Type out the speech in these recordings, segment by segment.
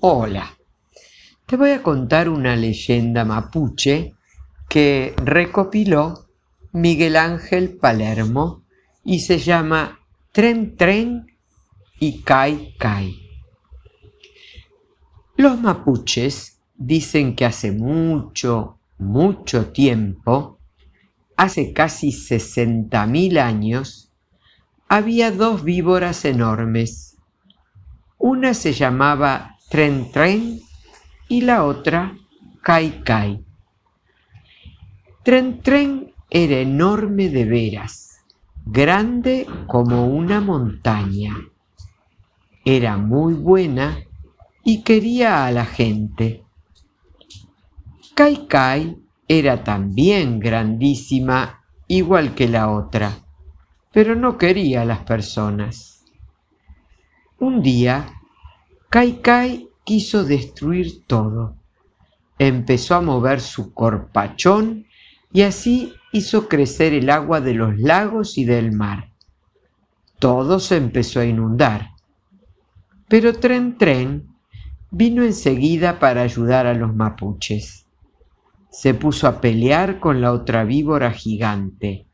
Hola, te voy a contar una leyenda mapuche que recopiló Miguel Ángel Palermo y se llama Tren Tren y Kai Kai. Los mapuches dicen que hace mucho, mucho tiempo, hace casi 60.000 años, había dos víboras enormes. Una se llamaba Tren Tren y la otra Kai Kai. Tren Tren era enorme de veras, grande como una montaña. Era muy buena y quería a la gente. Kai Kai era también grandísima, igual que la otra, pero no quería a las personas. Un día, Kai Kai quiso destruir todo. Empezó a mover su corpachón y así hizo crecer el agua de los lagos y del mar. Todo se empezó a inundar. Pero Tren Tren vino enseguida para ayudar a los mapuches. Se puso a pelear con la otra víbora gigante,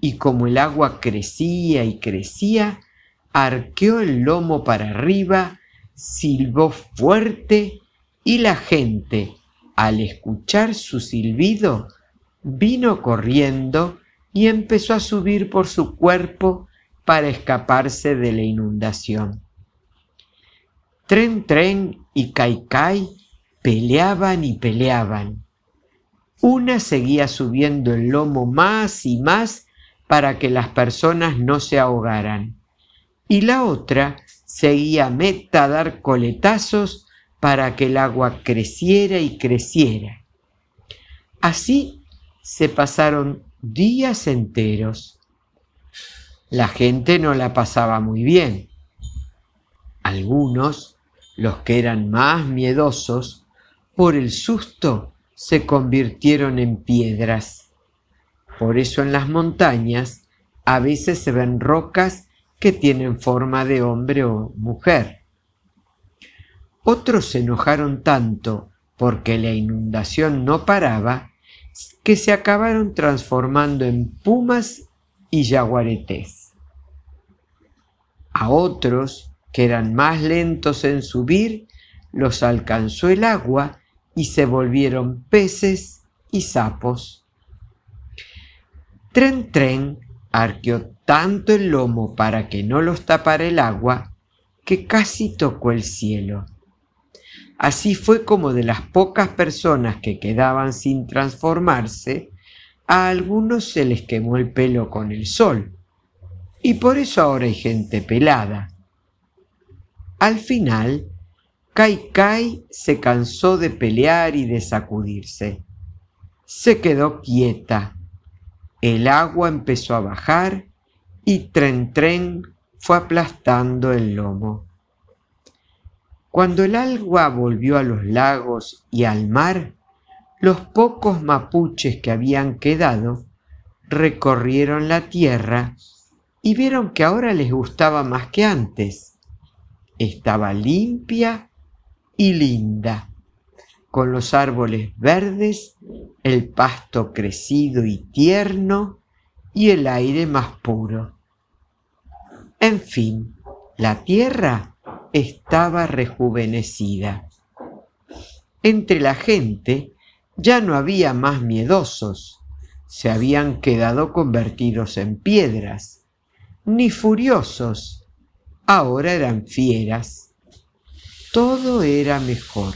y como el agua crecía y crecía, arqueó el lomo para arriba silbó fuerte y la gente, al escuchar su silbido, vino corriendo y empezó a subir por su cuerpo para escaparse de la inundación. Tren Tren y Kai peleaban y peleaban. Una seguía subiendo el lomo más y más para que las personas no se ahogaran, y la otra seguía Meta a dar coletazos para que el agua creciera y creciera. Así se pasaron días enteros. La gente no la pasaba muy bien. Algunos, los que eran más miedosos, por el susto se convirtieron en piedras. Por eso en las montañas a veces se ven rocas que tienen forma de hombre o mujer. Otros se enojaron tanto porque la inundación no paraba que se acabaron transformando en pumas y yaguaretés. A otros, que eran más lentos en subir, los alcanzó el agua y se volvieron peces y sapos. Tren Tren arqueó tanto el lomo para que no los tapara el agua, que casi tocó el cielo. Así fue como de las pocas personas que quedaban sin transformarse, a algunos se les quemó el pelo con el sol, y por eso ahora hay gente pelada. Al final, Kai Kai se cansó de pelear y de sacudirse. Se quedó quieta el agua empezó a bajar y Tren Tren fue aplastando el lomo. Cuando el agua volvió a los lagos y al mar, los pocos mapuches que habían quedado recorrieron la tierra y vieron que ahora les gustaba más que antes. Estaba limpia y linda con los árboles verdes, el pasto crecido y tierno y el aire más puro. En fin, la tierra estaba rejuvenecida. Entre la gente ya no había más miedosos, se habían quedado convertidos en piedras, ni furiosos, ahora eran fieras. Todo era mejor.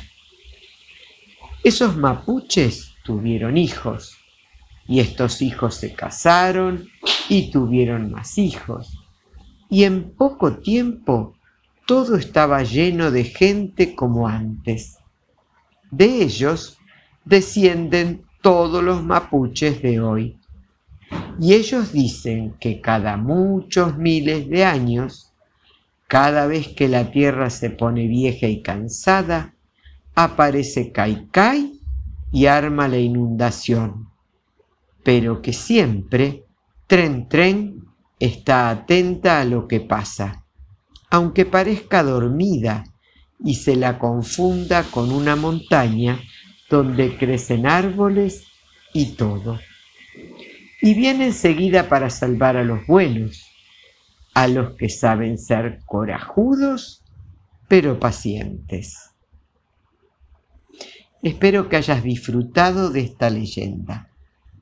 Esos mapuches tuvieron hijos y estos hijos se casaron y tuvieron más hijos. Y en poco tiempo todo estaba lleno de gente como antes. De ellos descienden todos los mapuches de hoy. Y ellos dicen que cada muchos miles de años, cada vez que la tierra se pone vieja y cansada, aparece Kaikai y arma la inundación, pero que siempre Tren Tren está atenta a lo que pasa, aunque parezca dormida y se la confunda con una montaña donde crecen árboles y todo. Y viene enseguida para salvar a los buenos, a los que saben ser corajudos pero pacientes. Espero que hayas disfrutado de esta leyenda,